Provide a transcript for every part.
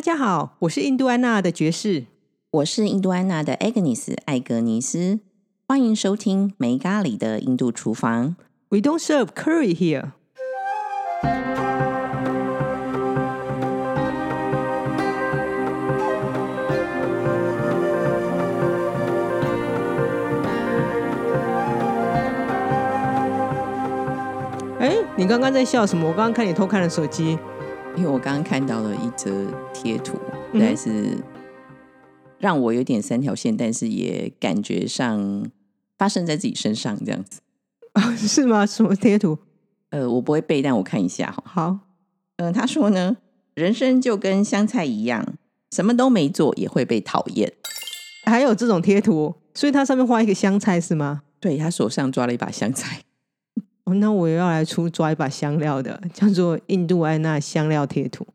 大家好，我是印度安娜的爵士。我是印度安娜的 Agnes 艾格尼斯，欢迎收听梅咖喱的印度厨房。We don't serve curry here。哎，你刚刚在笑什么？我刚刚看你偷看了手机。因为我刚刚看到了一则贴图，嗯实在是让我有点三条线，但是也感觉上发生在自己身上这样子。啊，是吗？什么贴图？呃，我不会背，但我看一下哈。好，嗯、他说呢，人生就跟香菜一样，什么都没做也会被讨厌。还有这种贴图，所以它上面画一个香菜是吗？对他手上抓了一把香菜，哦，那我也要来出抓一把香料的，叫做印度安娜香料贴图，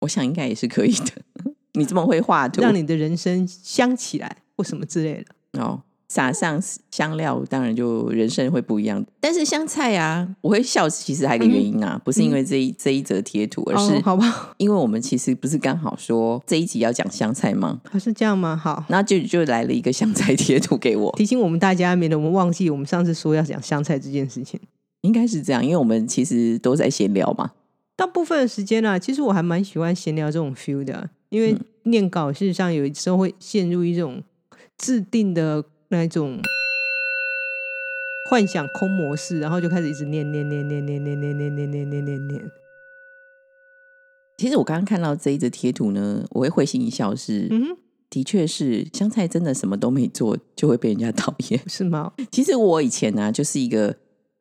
我想应该也是可以的。你这么会画图，让你的人生香起来或什么之类的。哦，撒上香料，当然就人生会不一样。但是香菜啊，我会笑，其实还有一个原因啊，不是因为这一、这一则贴图，而是哦、好吧，因为我们其实不是刚好说这一集要讲香菜吗？哦是这样吗？好，那就就来了一个香菜贴图给我，提醒我们大家，免得我们忘记我们上次说要讲香菜这件事情。应该是这样，因为我们其实都在闲聊嘛。大部分的时间啊，其实我还蛮喜欢闲聊这种 feel 的，因为念稿事实上有时候会陷入一种制定的那一种幻想空模式，然后就开始一直念念念念念念念念念念念念念。其实我刚刚看到这一则贴图呢，我会会心一笑是，嗯，的确是香菜真的什么都没做就会被人家讨厌。是吗？其实我以前呢、就是一个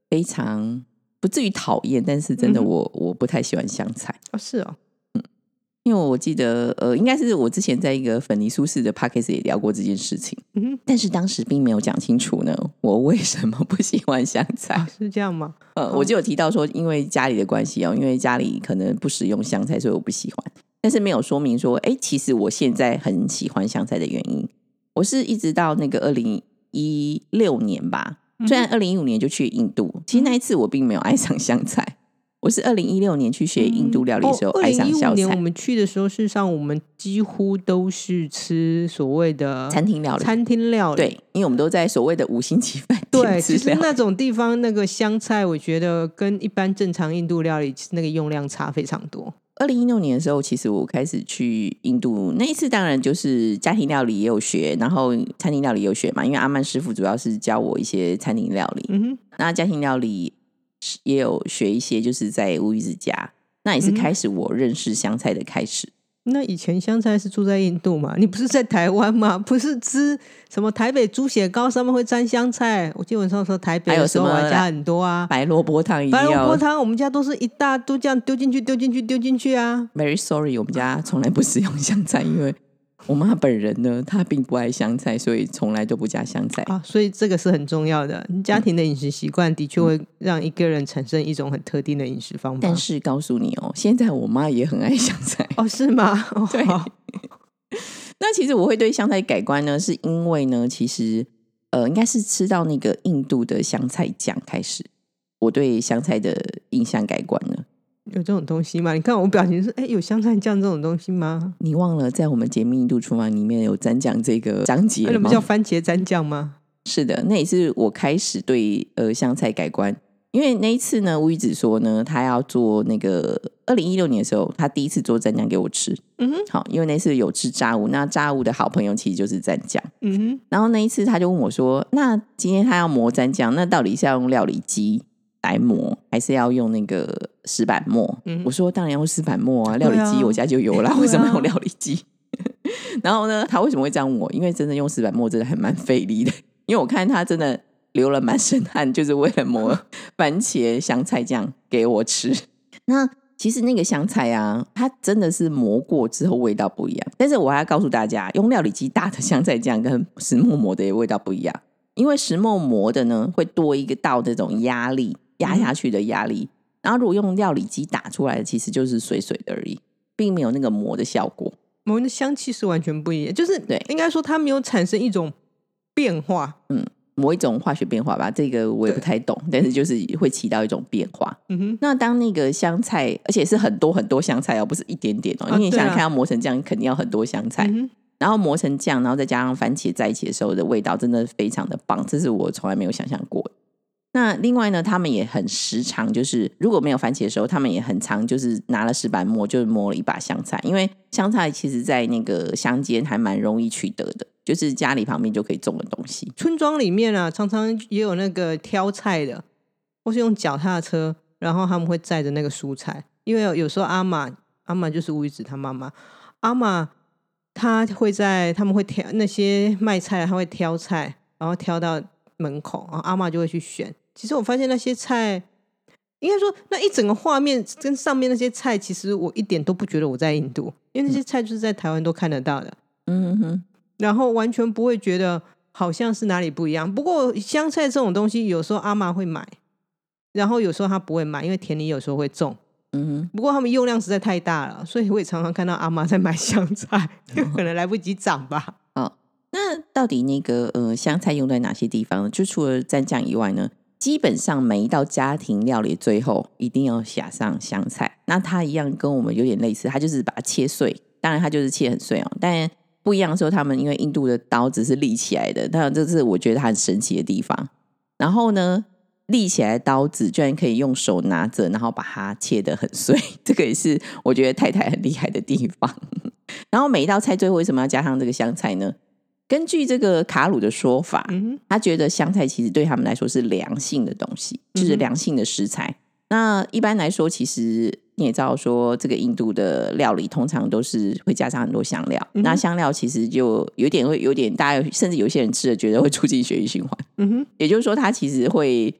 非常不至于讨厌，但是真的我、我不太喜欢香菜，哦，是哦，因为我记得呃，应该是我之前在一个粉泥苏式的 p d c a s t 也聊过这件事情，嗯，但是当时并没有讲清楚呢，我为什么不喜欢香菜。啊，是这样吗？呃，我就有提到说，因为家里的关系哦，因为家里可能不使用香菜，所以我不喜欢。但是没有说明说，哎，其实我现在很喜欢香菜的原因，我是一直到那个二零一六年吧，虽然二零一五年就去印度，其实那一次我并没有爱上香菜，我是二零一六年去学印度料理的时候哦，二爱零一五上小菜，年我们去的时候，事实上我们几乎都是吃所谓的餐厅料理。餐厅料理。对，因为我们都在所谓的五星级饭对，店 吃料理。其实那种地方那个香菜，我觉得跟一般正常印度料理那个用量差非常多。二零一六年的时候，其实我开始去印度，那一次当然就是家庭料理也有学，然后餐厅料理也有学嘛。因为阿曼师傅主要是教我一些餐厅料理，嗯哼，那家庭料理是也有学一些，就是在乌鱼子家，那也是嗯开始我认识香菜的开始。那以前香菜是住在印度嘛？你不是在台湾吗？不是吃什么台北猪血糕上面会沾香菜？我记得我上次说台北还有的时候什么加很多啊。白萝卜汤白萝卜要汤，我们家都是一大都这样丢进去，丢进去，丢进去啊。，very sorry，我们家从来不使用香菜，因为我妈本人呢，她并不爱香菜，所以从来都不加香菜。啊，所以这个是很重要的。家庭的饮食习惯的确会让一个人产生一种很特定的饮食方法。但是告诉你哦，现在我妈也很爱香菜。哦，是吗？哦、对 那其实我会对香菜改观呢，是因为呢，其实呃，应该是吃到那个印度的香菜酱开始，我对香菜的印象改观了。有这种东西吗？你看我表情是，哎，有香菜酱这种东西吗？你忘了在我们解密《印度厨房》里面有蘸酱这个章节了吗那不？叫番茄蘸酱吗？是的，那也是我开始对呃香菜改观。因为那一次呢，吴宇子说呢，他要做那个二零一六年的时候，他第一次做蘸酱给我吃。嗯哼，好，因为那次有吃炸物，那炸物的好朋友其实就是蘸酱。嗯哼，然后那一次他就问我说：“那今天他要磨蘸酱，那到底是要用料理机来磨，还是要用那个石板磨？”嗯我说：“当然要用石板磨啊，料理机我家就有啦，为什么要用料理机？” 然后呢，他为什么会这样问我？因为真的用石板磨真的还蛮费力的，因为我看他真的流了满身汗，就是为了磨 番茄香菜酱给我吃。那其实那个香菜啊，它真的是磨过之后味道不一样。但是我还要告诉大家，用料理机打的香菜酱跟石磨磨的也味道不一样，因为石磨磨的呢会多一个道这种压力压下去的压力，然后如果用料理机打出来的，其实就是水水的而已，并没有那个磨的效果。我们的香气是完全不一样，就是对应该说它没有产生一种变化。嗯，某一种化学变化吧，这个我也不太懂，但是就是会起到一种变化。嗯哼，那当那个香菜，而且是很多很多香菜哦，不是一点点哦，因为你想想看，要磨成这样，肯定要很多香菜，嗯，然后磨成酱，然后再加上番茄在一起的时候的味道，真的非常的棒，这是我从来没有想象过的。那另外呢，他们也很时常，就是如果没有番茄的时候，他们也很常就是拿了石板磨，就是磨了一把香菜，因为香菜其实在那个乡间还蛮容易取得的，就是家里旁边就可以种的东西。村庄里面啊，常常也有那个挑菜的，或是用脚踏车，然后他们会载着那个蔬菜，因为有时候阿玛阿玛就是吴宇子他妈妈，阿玛她会在他们会挑那些卖菜，他会挑菜，然后挑到门口，然后阿玛就会去选。其实我发现那些菜，应该说那一整个画面跟上面那些菜，其实我一点都不觉得我在印度，因为那些菜就是在台湾都看得到的。嗯哼，然后完全不会觉得好像是哪里不一样。不过香菜这种东西，有时候阿妈会买，然后有时候她不会买，因为田里有时候会种。嗯哼。不过他们用量实在太大了，所以我也常常看到阿妈在买香菜，可能来不及长吧。那到底那个呃香菜用在哪些地方呢？就除了蘸酱以外呢，基本上每一道家庭料理最后一定要撒上香菜。那它一样跟我们有点类似，它就是把它切碎，当然它就是切很碎哦。但不一样的时候，他们因为印度的刀子是立起来的，当然这是我觉得它很神奇的地方。然后呢，立起来的刀子居然可以用手拿着，然后把它切得很碎，这个也是我觉得太太很厉害的地方。然后每一道菜最后为什么要加上这个香菜呢？根据这个卡鲁的说法，嗯他觉得香菜其实对他们来说是良性的东西，就是良性的食材。那一般来说，其实你也知道说，这个印度的料理通常都是会加上很多香料。嗯那香料其实就有点会有点，大家甚至有些人吃了觉得会促进血液循环。嗯哼，也就是说，它其实会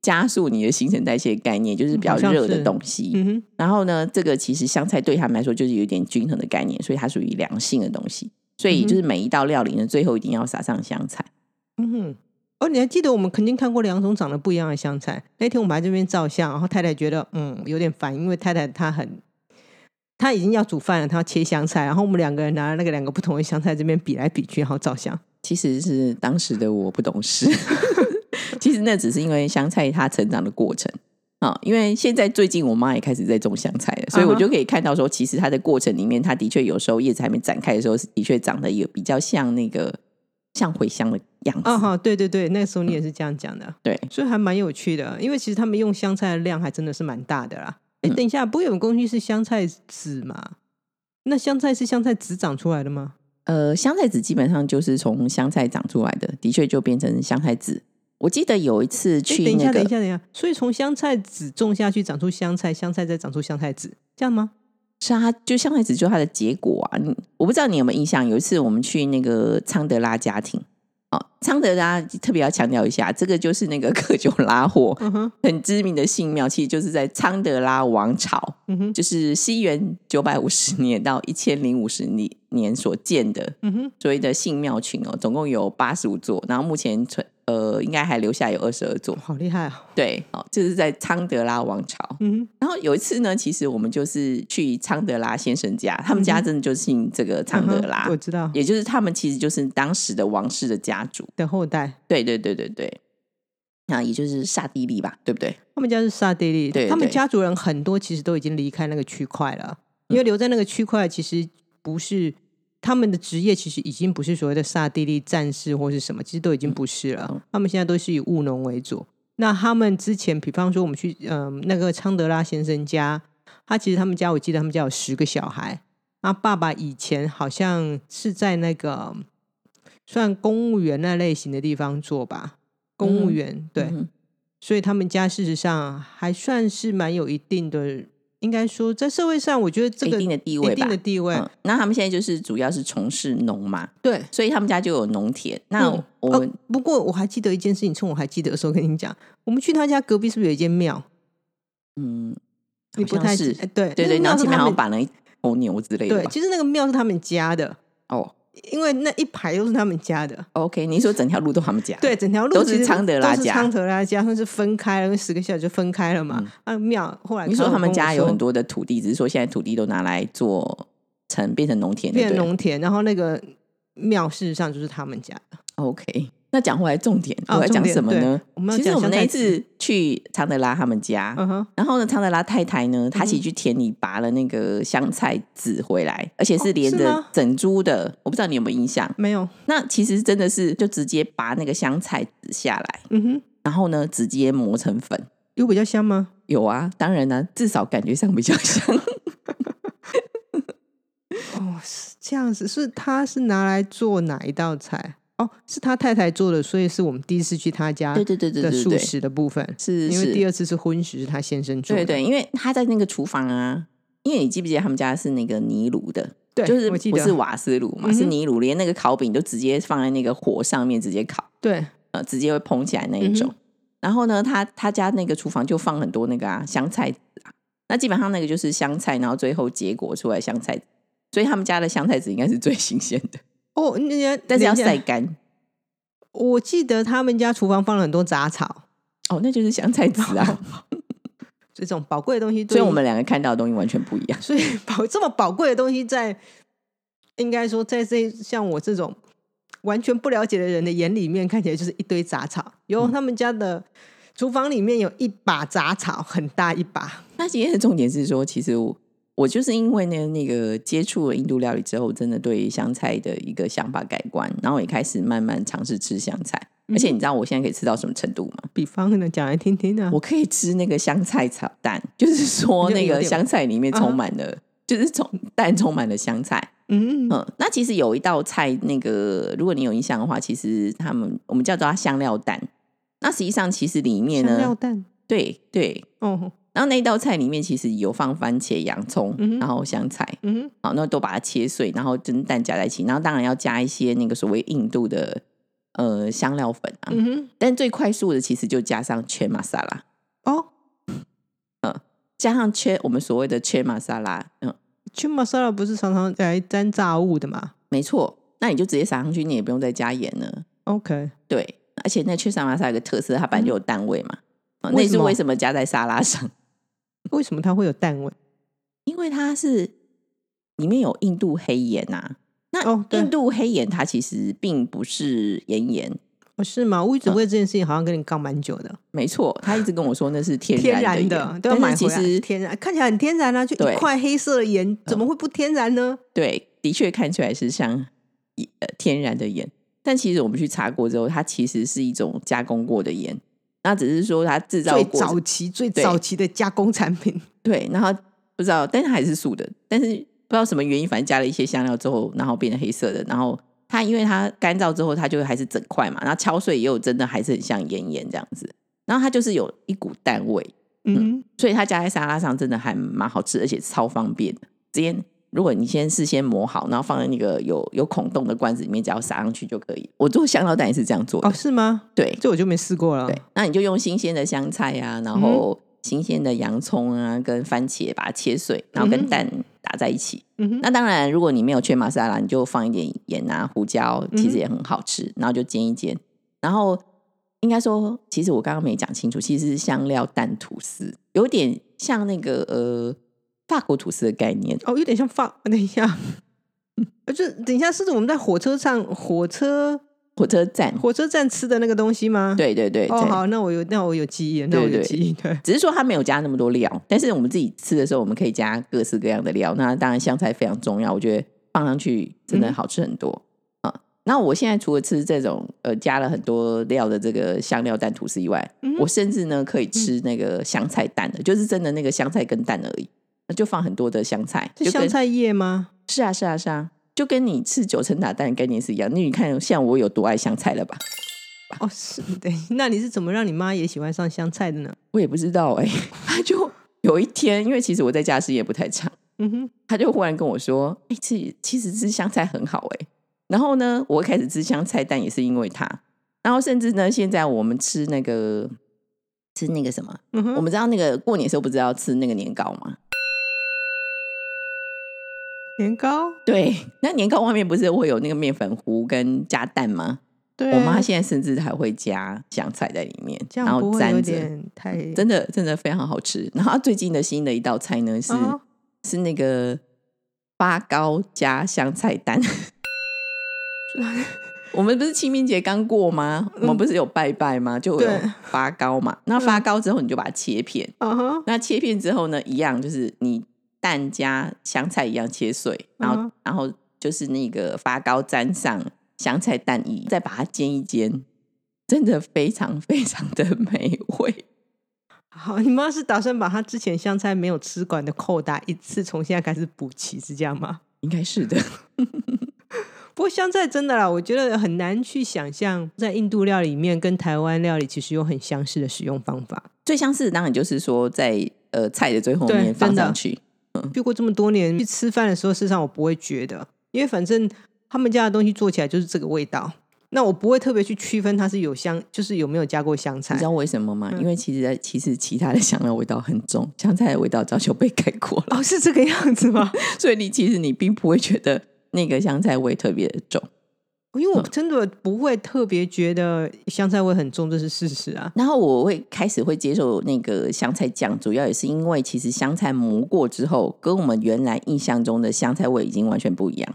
加速你的新陈代谢概念，就是比较热的是东西。嗯，然后呢，这个其实香菜对他们来说就是有点均衡的概念，所以它属于良性的东西。所以就是每一道料理呢，最后一定要撒上香菜。嗯哼。哦，你还记得我们曾经看过两种长得不一样的香菜？那天我们还在这边照相，然后太太觉得嗯有点烦，因为太太她很，她已经要煮饭了，她要切香菜，然后我们两个人拿了那个两个不同的香菜这边比来比去，然后照相。其实是当时的我不懂事，其实那只是因为香菜它成长的过程啊。因为现在最近我妈也开始在种香菜了，所以我就可以看到说，其实它的过程里面，它的确有时候叶子还没展开的时候，的确长得有比较像那个像茴香的样子。啊哈，对对对，那个时候你也是这样讲的。对，所以还蛮有趣的，因为其实他们用香菜的量还真的是蛮大的啦。哎、嗯等一下，不会有东西是香菜籽吗？那香菜是香菜籽长出来的吗？呃，香菜籽基本上就是从香菜长出来的，的确就变成香菜籽。我记得有一次哎，去等一下，等一下，等一下，所以从香菜籽种下去长出香菜，香菜再长出香菜籽，这样吗？是啊，就香菜籽就是它的结果啊。你我不知道你有没有印象，有一次我们去那个昌德拉家庭，哦，昌德拉特别要强调一下，这个就是那个克久拉霍嗯哼，很知名的信庙，其实就是在昌德拉王朝，嗯哼，就是西元九百五十年到一千零五十年年所建的嗯哼，所谓的信庙群哦，总共有八十五座，然后目前存呃应该还留下有二十二座。好厉害啊！对，哦，就是在昌德拉王朝。嗯，然后有一次呢，其实我们就是去昌德拉先生家，他们家真的就姓这个昌德拉，嗯我知道也就是他们其实就是当时的王室的家族。的后代，对对对对对，那也就是萨地利吧，对不对？他们家是萨地利，对他们家族人很多其实都已经离开那个区块了，因为留在那个区块其实不是他们的职业，其实已经不是所谓的萨地利战士或是什么，其实都已经不是了。他们现在都是以务农为主。那他们之前，比方说我们去嗯、那个昌德拉先生家，他其实他们家我记得他们家有十个小孩，那爸爸以前好像是在那个算公务员那类型的地方做吧，公务员、对。嗯所以他们家事实上还算是蛮有一定的，应该说在社会上，我觉得这个一定的地位吧一定的地位，嗯，那他们现在就是主要是从事农嘛，对。所以他们家就有农田。那嗯我们、哦不过我还记得一件事情，趁我还记得的时候跟你讲，我们去他家隔壁是不是有一间庙？嗯，你不太是记哎对对对，然后前面好像绑了一头牛之类的对，其实那个庙是他们家的，哦因为那一排都是他们家的。，OK，你说整条路都他们家？对，整条路都是昌德拉家都是昌德拉家，算是分开了，因为十个小时就分开了嘛。那庙后来嗯你说他们家有很多的土地，只是说现在土地都拿来做成变成农田，变成农田，然后那个庙事实上就是他们家的。OK，那讲回来重点，哦我要讲什么呢？其实我们那一次去常德拉他们家，然后呢，常德拉太太呢，她其实去田里拔了那个香菜籽回来，而且是连着整株的。我不知道你有没有印象？没有，那其实真的是就直接拔那个香菜籽下来，嗯哼，然后呢，直接磨成粉。有比较香吗？有啊，当然呢、至少感觉上比较香。哦，是这样子，是他是拿来做哪一道菜？哦，是他太太做的，所以是我们第一次去他家对对对对的素食的部分，是因为第，二次是荤食，是他先生做的。对对，因为他在那个厨房啊，因为你记不记得他们家是那个泥炉的，对，就是不是瓦斯炉嘛，是泥炉，连那个烤饼都直接放在那个火上面直接烤。对，呃，直接会蓬起来那一种。嗯然后呢，他他家那个厨房就放很多那个啊香菜籽啊，那基本上那个就是香菜，然后最后结果出来香菜籽，所以他们家的香菜籽应该是最新鲜的，哦，那家但是要晒干。我记得他们家厨房放了很多杂草，哦，那就是香菜籽啊，这种宝贵的东西，所以我们两个看到的东西完全不一样。所以宝这么宝贵的东西在，应该说在这像我这种完全不了解的人的眼里面，看起来就是一堆杂草。有嗯他们家的厨房里面有一把杂草，很大一把。那今天的重点是说，其实我我就是因为呢那个接触了印度料理之后，真的对香菜的一个想法改观，然后也开始慢慢尝试吃香菜。而且你知道我现在可以吃到什么程度吗？比方呢，讲来听听啊。我可以吃那个香菜炒蛋，就是说那个香菜里面充满了，就是充蛋充满了香菜。嗯，嗯，那其实有一道菜，那个如果你有印象的话，其实他们我们叫做它香料蛋。那实际上其实里面香料呢，蛋对对，哦，然后那一道菜里面其实有放番茄、洋葱，嗯然后香菜，嗯好，那都把它切碎，然后蒸蛋加在一起，然后当然要加一些那个所谓印度的呃香料粉啊。嗯，但最快速的其实就加上切玛莎拉，哦，加上切我们所谓的切玛莎拉，嗯，切玛莎拉不是常常来沾炸物的吗没错，那你就直接撒上去，你也不用再加盐了。？OK，对，而且那切沙玛莎有个特色，它本来就有蛋味嘛，啊那是为什么加在沙拉上？为什么它会有蛋味？因为它是里面有印度黑盐呐、那印度黑盐它其实并不是盐盐，哦，是吗？我一直为这件事情好像跟你杠蛮久的。没错，他一直跟我说那是天天然然的但其实天然看起来很天然啊，就一块黑色的盐，怎么会不天然呢？对，的确看起来是像呃天然的盐，但其实我们去查过之后，它其实是一种加工过的盐。那只是说它制造最过早期、最对。早期的加工产品，对，然后不知道，但是它还是素的，但是不知道什么原因，反正加了一些香料之后，然后变成黑色的，然后它因为它干燥之后，它就还是整块嘛，然后敲碎也有真的还是很像盐盐这样子，然后它就是有一股淡味，嗯，所以它加在沙拉上真的还蛮好吃，而且超方便。的。直接如果你先事先磨好，然后放在那个有有孔洞的罐子里面，只要撒上去就可以。我做香料蛋也是这样做的，哦，是吗？对这我就没试过了。对，那你就用新鲜的香菜啊，然嗯后新鲜的洋葱啊，跟番茄把它切碎，然后跟蛋打在一起。嗯哼，那当然，如果你没有缺玛莎拉，你就放一点盐啊、胡椒，其实也很好吃。然后就煎一煎，然后应该说，其实我刚刚没讲清楚，其实是香料蛋吐司，有点像那个呃法国吐司的概念。哦，有点像放。等一下，呃就等一下，是我们在火车上、火车火车站，火车站吃的那个东西吗？。对对对哦，好，那我有，那我有记忆了，那我有记忆。对，只是说它没有加那么多料，但是我们自己吃的时候，我们可以加各式各样的料。那当然香菜非常重要，我觉得放上去真的好吃很多啊、那我现在除了吃这种呃加了很多料的这个香料蛋吐司以外，嗯我甚至呢可以吃那个香菜蛋的，就是真的那个香菜跟蛋而已，那就放很多的香菜，是香菜叶吗？是啊是啊是啊，就跟你吃九层塔蛋的概念是一样。那你看像我有多爱香菜了吧？哦，是对。那你是怎么让你妈也喜欢上香菜的呢？我也不知道哎、他就有一天，因为其实我在家时间也不太长。嗯哼，他就忽然跟我说：“哎、其其实吃香菜很好哎、然后呢，我开始吃香菜蛋也是因为他。然后甚至呢，现在我们吃那个吃那个什么，我们知道那个过年时候不是要吃那个年糕吗？年糕，对，那年糕外面不是会有那个面粉糊跟加蛋吗？对啊，我妈现在甚至还会加香菜在里面，这然后沾着，太真的真的非常好吃。然后最近的新的一道菜呢是、啊是那个发糕加香菜蛋。我们不是清明节刚过吗？我们不是有拜拜吗？就有对发糕嘛。那发糕之后，你就把它切片。那切片之后呢，一样就是你蛋加香菜一样切碎，然后、嗯然后就是那个发糕沾上香菜蛋液，再把它煎一煎，真的非常非常的美味。好，你妈是打算把她之前香菜没有吃完的扣打一次从现在开始补齐，是这样吗？应该是的，不过香菜真的啦，我觉得很难去想象，在印度料理里面跟台湾料理其实有很相似的使用方法。最相似的当然就是说在呃菜的最后面放上去。遇过这么多年，去吃饭的时候，事实上我不会觉得，因为反正他们家的东西做起来就是这个味道。那我不会特别去区分它是有香，就是有没有加过香菜你知。道为什么吗？嗯因为其实其实其他的香料味道很重，香菜的味道早就被盖过了，哦，是这个样子吗？所以你其实你并不会觉得那个香菜味特别的重。因为我真的不会特别觉得香菜味很重，这是事实啊。然后我会开始会接受那个香菜酱，主要也是因为其实香菜磨过之后，跟我们原来印象中的香菜味已经完全不一样。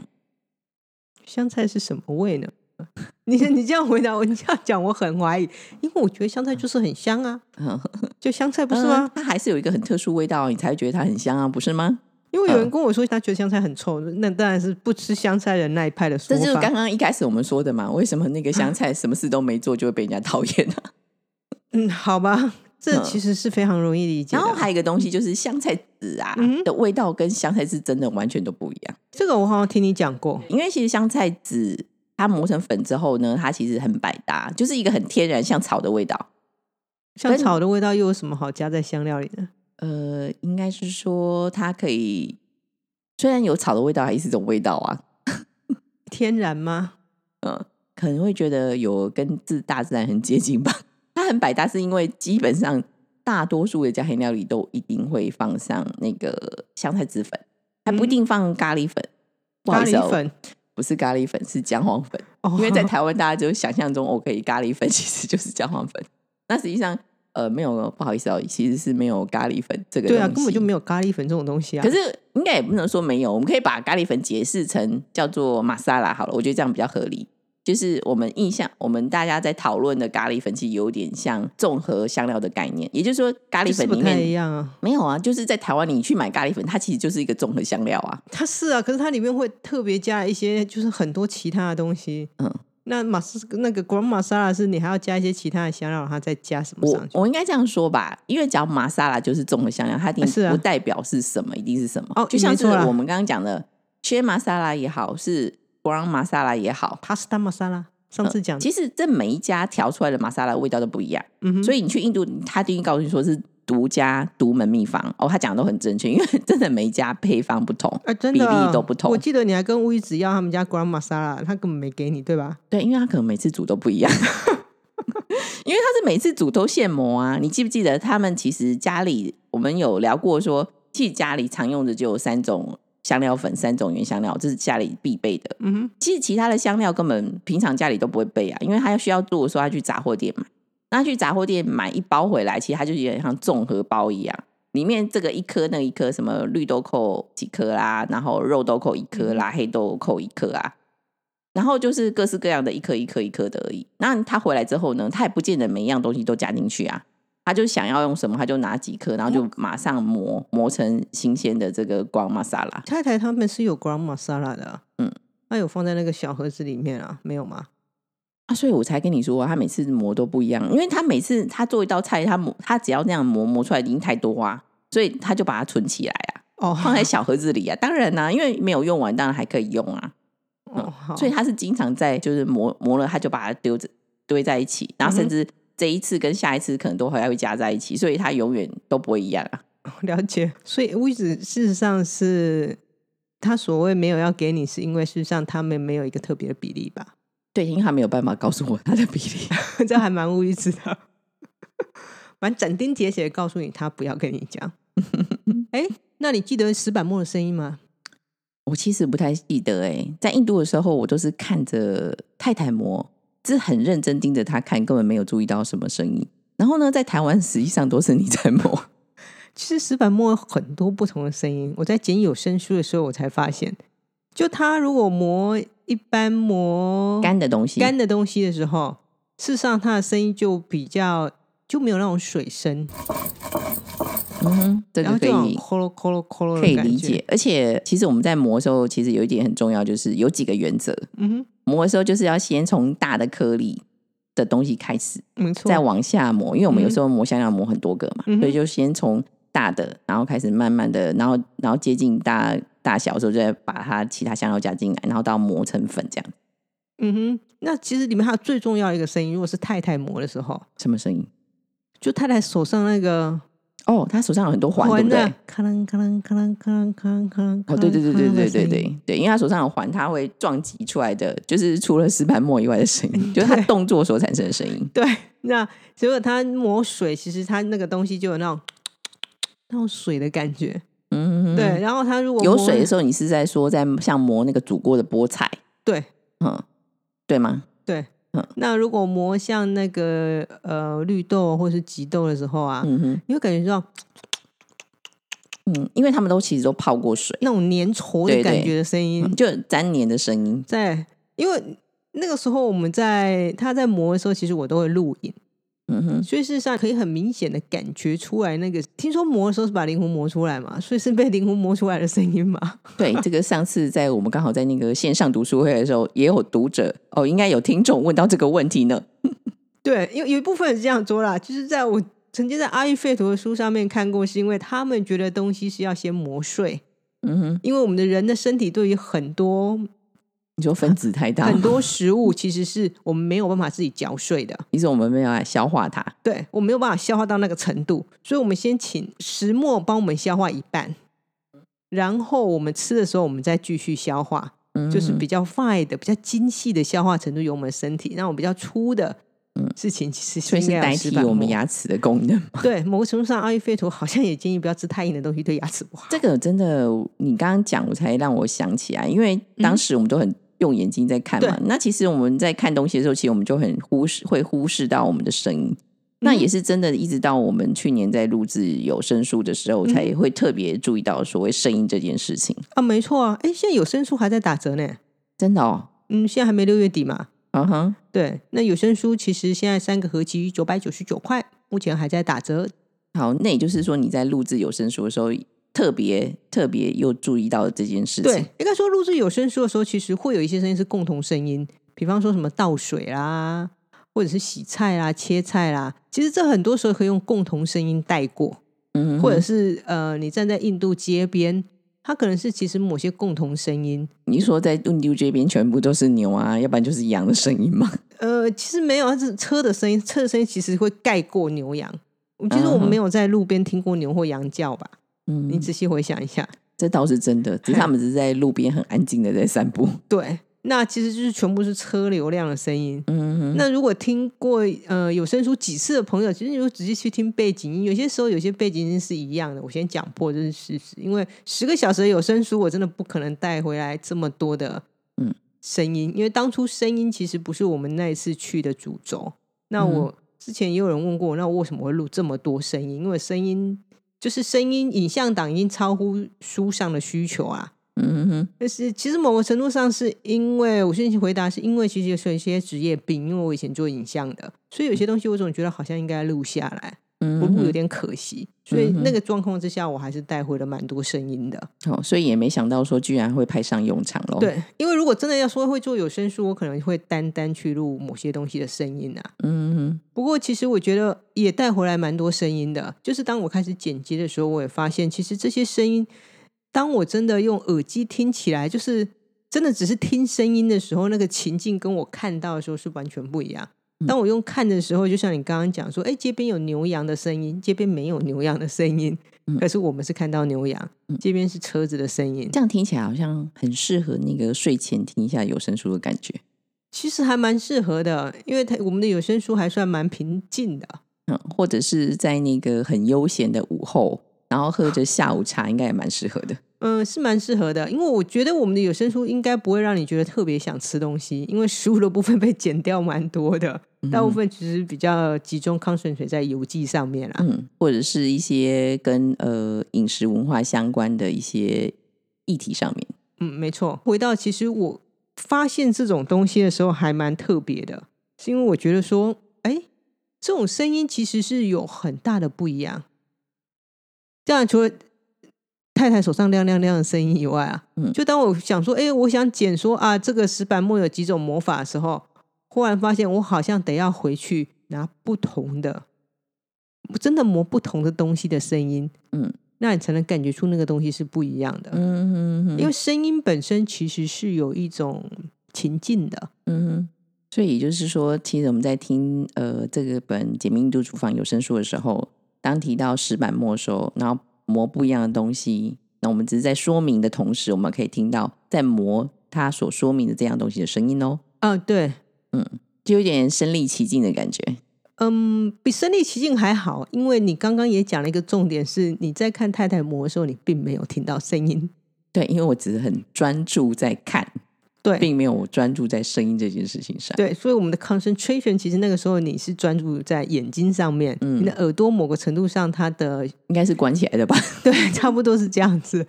香菜是什么味呢？你你这样回答我，你这样讲，我很怀疑，因为我觉得香菜就是很香啊，嗯，就香菜不是嗯吗？它还是有一个很特殊味道，你才会觉得它很香啊，不是吗？因为有人跟我说他觉得香菜很臭，那当然是不吃香菜的那一派的说法。这就是刚刚一开始我们说的嘛，为什么那个香菜 什么事都没做就会被人家讨厌呢、嗯，好吧，这嗯其实是非常容易理解的。然后还有一个东西就是香菜籽啊、嗯的味道跟香菜是真的完全都不一样，这个我好像听你讲过，因为其实香菜籽它磨成粉之后呢，它其实很百搭，就是一个很天然像草的味道。像草的味道又有什么好加在香料里的？呃，应该是说它可以，虽然有草的味道，还是一种味道啊。天然吗？嗯，可能会觉得有跟自大自然很接近吧。它很百搭，是因为基本上大多数的家庭料理都一定会放上那个香菜籽粉，还不一定放咖喱粉。不好咖意思哦喱粉不是咖喱粉，是姜黄粉。哦，因为在台湾，大家就想象中我可以咖喱粉其实就是姜黄粉。那实际上，呃，没有，不好意思哦，其实是没有咖喱粉这个对啊，根本就没有咖喱粉这种东西啊。可是应该也不能说没有，我们可以把咖喱粉解释成叫做玛莎拉好了，我觉得这样比较合理。就是我们印象，我们大家在讨论的咖喱粉，其实有点像综合香料的概念。也就是说，咖喱粉里面一样啊。没有啊，就是在台湾你去买咖喱粉，它其实就是一个综合香料啊。它是啊，可是它里面会特别加一些，就是很多其他的东西。嗯，那玛斯那个莎拉是你还要加一些其他的香料，然后再加什么我上去？我应该这样说吧，因为讲玛莎拉就是综合香料，它一定不代表是什么，一定是什么。哦就像是我们刚刚讲的切玛莎拉也好，是莎拉也好，pasta 玛莎拉，上次讲的，其实这每一家调出来的玛莎拉味道都不一样。嗯哼，所以你去印度，他第一告诉你说是独家独门秘方哦，他讲的都很正确，因为 真的每一家配方不同，哎，真的比例都不同我记得你还跟乌鱼子要他们家 Grand Masala，，他根本没给你，对吧？对，因为他可能每次煮都不一样，因为他是每次煮都现磨啊。你记不记得他们其实家里我们有聊过说，其实家里常用的就有三种香料粉，三种原香料，这是家里必备的。嗯哼，其实其他的香料根本平常家里都不会备啊，因为他要需要做的时候，他去杂货店买。那去杂货店买一包回来，其实它就有点像综合包一样，里面这个一颗那个一颗，什么绿豆蔻几颗啦，然后肉豆蔻一颗啦，黑豆蔻一颗啊，然后就是各式各样的一颗一颗一颗的而已。那他回来之后呢，他也不见得每一样东西都加进去啊，他就想要用什么，他就拿几颗，然后就马上磨磨成新鲜的这个光玛莎拉。太太他们是有 gram 玛莎拉的、啊，嗯，那有放在那个小盒子里面啊，没有吗？啊，所以我才跟你说，他每次磨都不一样，因为他每次他做一道菜，他磨他只要那样磨磨出来已经太多啊，所以他就把它存起来啊，哦，放在小盒子里啊。当然啦、因为没有用完，当然还可以用啊。哦，所以他是经常在就是磨磨了，他就把它丢着堆在一起，然后甚至这一次跟下一次可能都还会加在一起，所以它永远都不会一样啊。了解。所以乌鱼子事实上是他所谓没有要给你，是因为事实上他们没有一个特别的比例吧？对，因为他没有办法告诉我他的比例。这还蛮无语子的，蛮斩钉截铁的告诉你，他不要跟你讲。哎，那你记得石板木的声音吗？我其实不太记得哎、在印度的时候，我都是看着太太磨，是很认真盯着他看，根本没有注意到什么声音。然后呢，在台湾实际上都是你在磨，其实石板墨有很多不同的声音。我在剪有声书的时候，我才发现，就他如果磨一般磨干的东西，干的东西的时候，事实上它的声音就比较就没有那种水声，嗯哼，这个可以扣咯扣咯咯，可以理解。。而且其实我们在磨的时候，其实有一点很重要，就是有几个原则。嗯磨的时候就是要先从大的颗粒的东西开始，没错。再往下磨，因为我们有嗯时候磨香要磨很多个嘛，嗯所以就先从大的，然后开始慢慢的，然后然后接近大大小的时候，再把它其他香料加进来，然后到磨成粉这样。嗯哼，那其实里面还有最重要的一个声音，如果是太太磨的时候，什么声音？就太太手上那个哦，他手上有很多环，对不对？啊，咔啷咔啷咔啷咔啷咔啷咔啷。哦，对对对对对对对对，因为他手上有环，他会撞击出来的，就是除了石板磨以外的声音，就是动作所产生的声音。对，那结果他磨水，其实他那个东西就有那种那种水的感觉。嗯，对，然后它如果有水的时候，你是在说在像磨那个煮过的菠菜，对嗯，对吗？对嗯，那如果磨像那个呃绿豆或是棘豆的时候啊，嗯哼，你会感觉到嗯，因为他们都其实都泡过水，那种粘稠的感觉的声音嗯，就粘黏的声音。在，因为那个时候我们在他在磨的时候，其实我都会录影，嗯哼，所以事实上可以很明显的感觉出来那个。听说磨的时候是把灵魂磨出来嘛，所以是被灵魂磨出来的声音嘛。对，这个上次在我们刚好在那个线上读书会的时候，也有读者哦，应该有听众问到这个问题呢。对，有有一部分是这样说啦，就是在我曾经在阿育吠陀的书上面看过，是因为他们觉得东西是要先磨碎，嗯哼，因为我们的人的身体对于很多你说分子太大，很多食物其实是我们没有办法自己嚼碎的，你说我们没有办法消化它，对我没有办法消化到那个程度，所以我们先请石磨帮我们消化一半，然后我们吃的时候我们再继续消化，嗯。就是比较 fine 的、比较精细的消化程度由我们的身体，那我们比较粗的事情其实是应该代替我们牙齿的功能。对，某个程度上，阿育吠陀好像也建议不要吃太硬的东西，对牙齿不好。这个真的，你刚刚讲，我才让我想起来，因为当时我们都很用眼睛在看嘛。那其实我们在看东西的时候，其实我们就很忽视，会忽视到我们的声音。那也是真的，一直到我们去年在录制有声书的时候，才会特别注意到所谓声音这件事情。啊，没错啊，哎，现在有声书还在打折呢。真的哦，嗯，现在还没六月底嘛。嗯哼，对，那有声书其实现在三个合集九百九十九块，目前还在打折。好，那也就是说你在录制有声书的时候，特别特别又注意到这件事情。对，应该说录制有声书的时候，其实会有一些声音是共同声音，比方说什么倒水啦，或者是洗菜啦、切菜啦，其实这很多时候可以用共同声音带过。嗯，或者是呃，你站在印度街边，它可能是其实某些共同声音。你说在印度街边全部都是牛啊，要不然就是羊的声音吗？呃，其实没有，它是车的声音，车的声音其实会盖过牛羊。其实我们没有在路边听过牛或羊叫吧？嗯，你仔细回想一下，这倒是真的，只是他们只是在路边很安静的在散步。对，那其实就是全部是车流量的声音。嗯哼，那如果听过呃有声书几次的朋友，其实你就直接去听背景音，有些时候有些背景音是一样的。我先讲破这是事实，因为十个小时的有声书，我真的不可能带回来这么多的嗯声音，因为当初声音其实不是我们那一次去的主轴。那嗯我之前也有人问过，那我为什么会录这么多声音？因为声音就是声音影像档已经超乎书上的需求啊。嗯哼，但是其实某个程度上，是因为我先去回答，是因为其实有一些职业病，因为我以前做影像的，所以有些东西我总觉得好像应该录下来，嗯不录有哼，点可惜。所以那个状况之下，我还是带回了蛮多声音的。哦，所以也没想到说居然会派上用场喽。，对，因为如果真的要说会做有声书，我可能会单单去录某些东西的声音啊。嗯哼，不过其实我觉得也带回来蛮多声音的，就是当我开始剪辑的时候，我也发现其实这些声音，当我真的用耳机听起来，就是真的只是听声音的时候，那个情境跟我看到的时候是完全不一样。当我用看的时候，就像你刚刚讲说，哎，街边有牛羊的声音，街边没有牛羊的声音，可是我们是看到牛羊，街边是车子的声音，这样听起来好像很适合那个睡前听一下有声书的感觉。其实还蛮适合的，因为它我们的有声书还算蛮平静的。嗯，或者是在那个很悠闲的午后，然后喝着下午茶，应该也蛮适合的。嗯，是蛮适合的，因为我觉得我们的有声书应该不会让你觉得特别想吃东西，因为食物的部分被剪掉蛮多的，大部分其实比较集中 concentrate 在游记上面啦。嗯，或者是一些跟呃饮食文化相关的一些议题上面。嗯，没错。回到其实我发现这种东西的时候还蛮特别的，是因为我觉得说，哎，这种声音其实是有很大的不一样。这样除了太太手上亮亮亮的声音以外啊，嗯。就当我想说，哎，我想剪说啊，这个石板木有几种魔法的时候，忽然发现我好像得要回去拿不同的，真的磨不同的东西的声音，嗯。那你才能感觉出那个东西是不一样的。嗯嗯因为声音本身其实是有一种情境的，嗯，所以也就是说，其实我们在听呃这个本《解密印度厨房有声书》的时候，当提到石板墨的时候，然后磨不一样的东西，那我们只是在说明的同时，我们可以听到在磨它所说明的这样东西的声音哦，啊，对，嗯就有点身临其境的感觉。嗯，比身临其境还好，因为你刚刚也讲了一个重点，是你在看太太磨的时候，你并没有听到声音，对，因为我只是很专注在看，对，并没有专注在声音这件事情上。对，所以我们的 concentration 其实那个时候你是专注在眼睛上面，嗯。你的耳朵某个程度上它的应该是关起来的吧？对，差不多是这样子，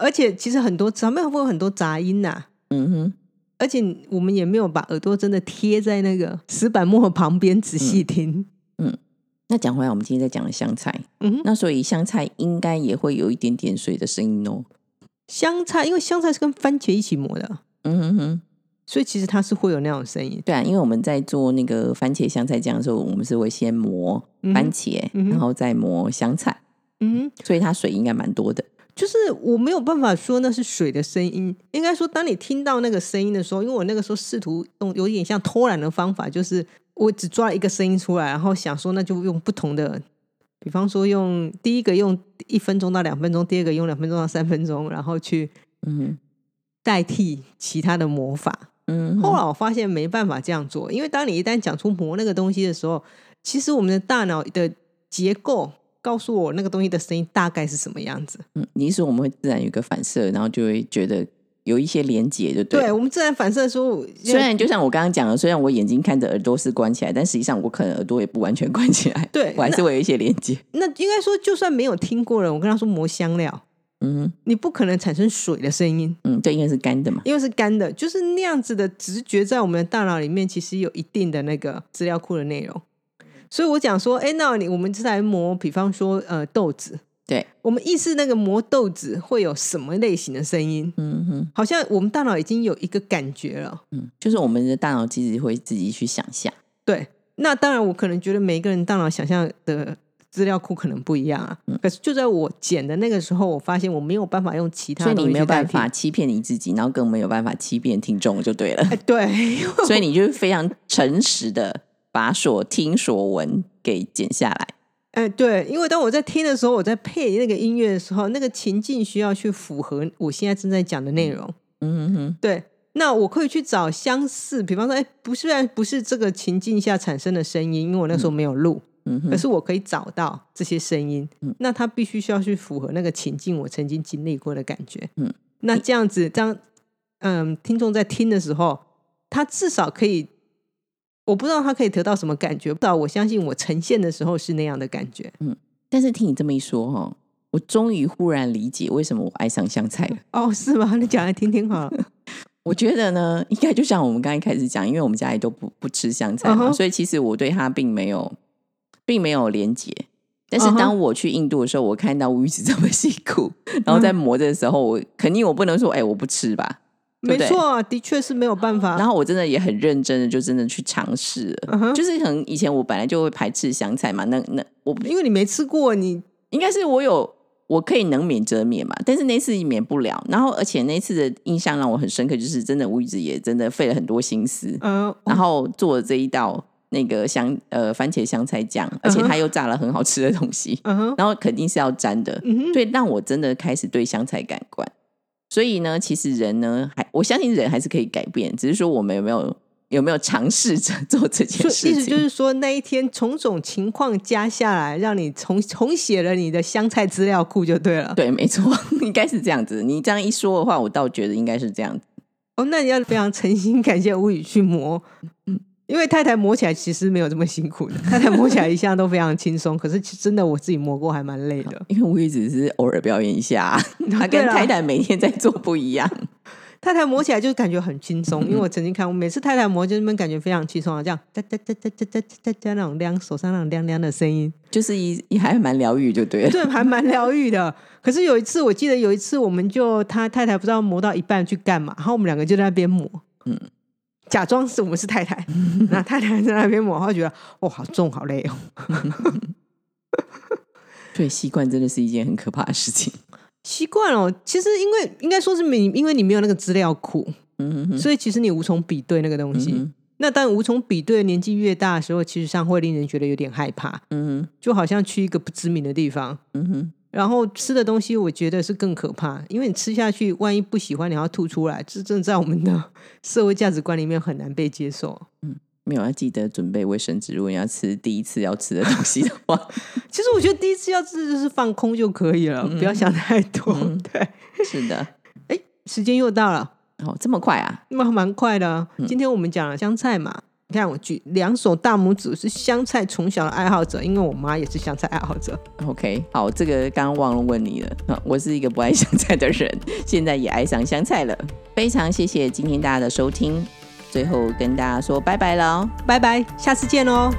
而且其实很多上面会有很多杂音呐、嗯哼，而且我们也没有把耳朵真的贴在那个石板墨旁边仔细听。嗯那讲回来，我们今天在讲的香菜，嗯哼，那所以香菜应该也会有一点点水的声音哦。香菜因为香菜是跟番茄一起磨的，嗯哼哼，所以其实它是会有那种声音。对啊，因为我们在做那个番茄香菜酱的时候，我们是会先磨番茄，嗯然后再磨香菜，嗯，所以它水应该蛮多的。就是我没有办法说那是水的声音，应该说当你听到那个声音的时候，因为我那个时候试图用有点像偷懒的方法，就是我只抓了一个声音出来，然后想说那就用不同的，比方说用第一个用一分钟到两分钟，第二个用两分钟到三分钟，然后去嗯代替其他的魔法。嗯后来我发现没办法这样做，因为当你一旦讲出魔那个东西的时候，其实我们的大脑的结构告诉我那个东西的声音大概是什么样子。嗯，你是说我们会自然有一个反射，然后就会觉得有一些连接，就对了。对我们自然反射说，虽然就像我刚刚讲的，虽然我眼睛看着耳朵是关起来，但实际上我可能耳朵也不完全关起来，对我还是会有一些连接。那应该说，就算没有听过人，我跟他说磨香料，嗯你不可能产生水的声音，嗯，对，因为是干的嘛。因为是干的，就是那样子的直觉在我们的大脑里面，其实有一定的那个资料库的内容。所以我讲说，哎，那你我们是来磨，比方说呃豆子，对，我们意识那个磨豆子会有什么类型的声音？嗯哼，好像我们大脑已经有一个感觉了。嗯，就是我们的大脑其实会自己去想象。对，那当然，我可能觉得每一个人大脑想象的资料库可能不一样啊。嗯可是就在我剪的那个时候，我发现我没有办法用其他所以你没有办法。欺骗你自己，然后更没有办法欺骗听众，就对了。哎，对，所以你就是非常诚实的把所听所闻给剪下来。哎，对，因为当我在听的时候，我在配那个音乐的时候，那个情境需要去符合我现在正在讲的内容。嗯哼，对，那我可以去找相似，比方说，哎，不是，虽然不是这个情境下产生的声音，因为我那时候没有录，嗯哼，可是我可以找到这些声音。嗯那它必须需要去符合那个情境我曾经经历过的感觉。嗯，那这样子，当嗯听众在听的时候，他至少可以，我不知道他可以得到什么感觉，不知道我相信我呈现的时候是那样的感觉。但是听你这么一说哈，我终于忽然理解为什么我爱上香菜了。哦，是吗？你讲来听听好了。我觉得呢，应该就像我们刚才开始讲，因为我们家里都不不吃香菜所以其实我对它并没有并没有连结。但是当我去印度的时候，我看到乌鱼子这么辛苦，然后在磨的时候，我肯定我不能说，哎、我不吃吧。没错啊，的确是没有办法。然后我真的也很认真的，就真的去尝试了。就是可能以前我本来就会排斥香菜嘛，那那我因为你没吃过，你应该是我有我可以能免则免嘛，但是那次免不了。然后而且那次的印象让我很深刻，就是真的吴宇子也真的费了很多心思，呃，然后做了这一道那个香呃番茄香菜酱，而且他又炸了很好吃的东西，然后肯定是要沾的，嗯哼，所以让我真的开始对香菜感官。所以呢，其实人呢，还我相信人还是可以改变，只是说我们有没有有没有尝试着 做这件事情意思。就是说，那一天种种情况加下来，让你重重写了你的香菜资料库就对了。对，没错，应该是这样子。你这样一说的话，我倒觉得应该是这样子。哦，那你要非常诚心感谢吴宇去磨，嗯，因为太太磨起来其实没有这么辛苦的，太太磨起来一向都非常轻松。可是真的我自己磨过还蛮累的。因为我也只是偶尔表演一下，他对啦跟太太每天在做不一样。太太磨起来就感觉很轻松，因为我曾经看过，每次太太磨就那边感觉非常轻松啊，这样哒哒哒哒哒哒哒哒那种亮手上那种亮亮的声音，就是一一还蛮疗愈，就对了。对，还蛮疗愈的。可是有一次，我记得有一次，我们就他太太不知道磨到一半去干嘛，然后我们两个就在那边磨，嗯，假装是我们是太太，那太太在那边抹，她觉得哦，好重，好累哦。对，习惯真的是一件很可怕的事情。习惯哦，其实因为应该说是你，因为你没有那个资料库，嗯，所以其实你无从比对那个东西。那但无从比对，年纪越大的时候，其实上会令人觉得有点害怕，嗯，就好像去一个不知名的地方，嗯哼。然后吃的东西，我觉得是更可怕，因为你吃下去，万一不喜欢，你要吐出来，这真的在我们的 社会价值观里面很难被接受。嗯，没有要记得准备卫生纸，如果你要吃第一次要吃的东西的话，其实我觉得第一次要吃就是放空就可以了，不要想太多。对，是的。哎，时间又到了，哦，这么快啊？那么蛮快的。今天我们讲了香菜嘛。你看，我举两手大拇指，是香菜从小的爱好者，因为我妈也是香菜爱好者。OK，好，这个刚刚忘了问你了。我是一个不爱香菜的人，现在也爱上香菜了。非常谢谢今天大家的收听，最后跟大家说拜拜了，拜拜，下次见哦。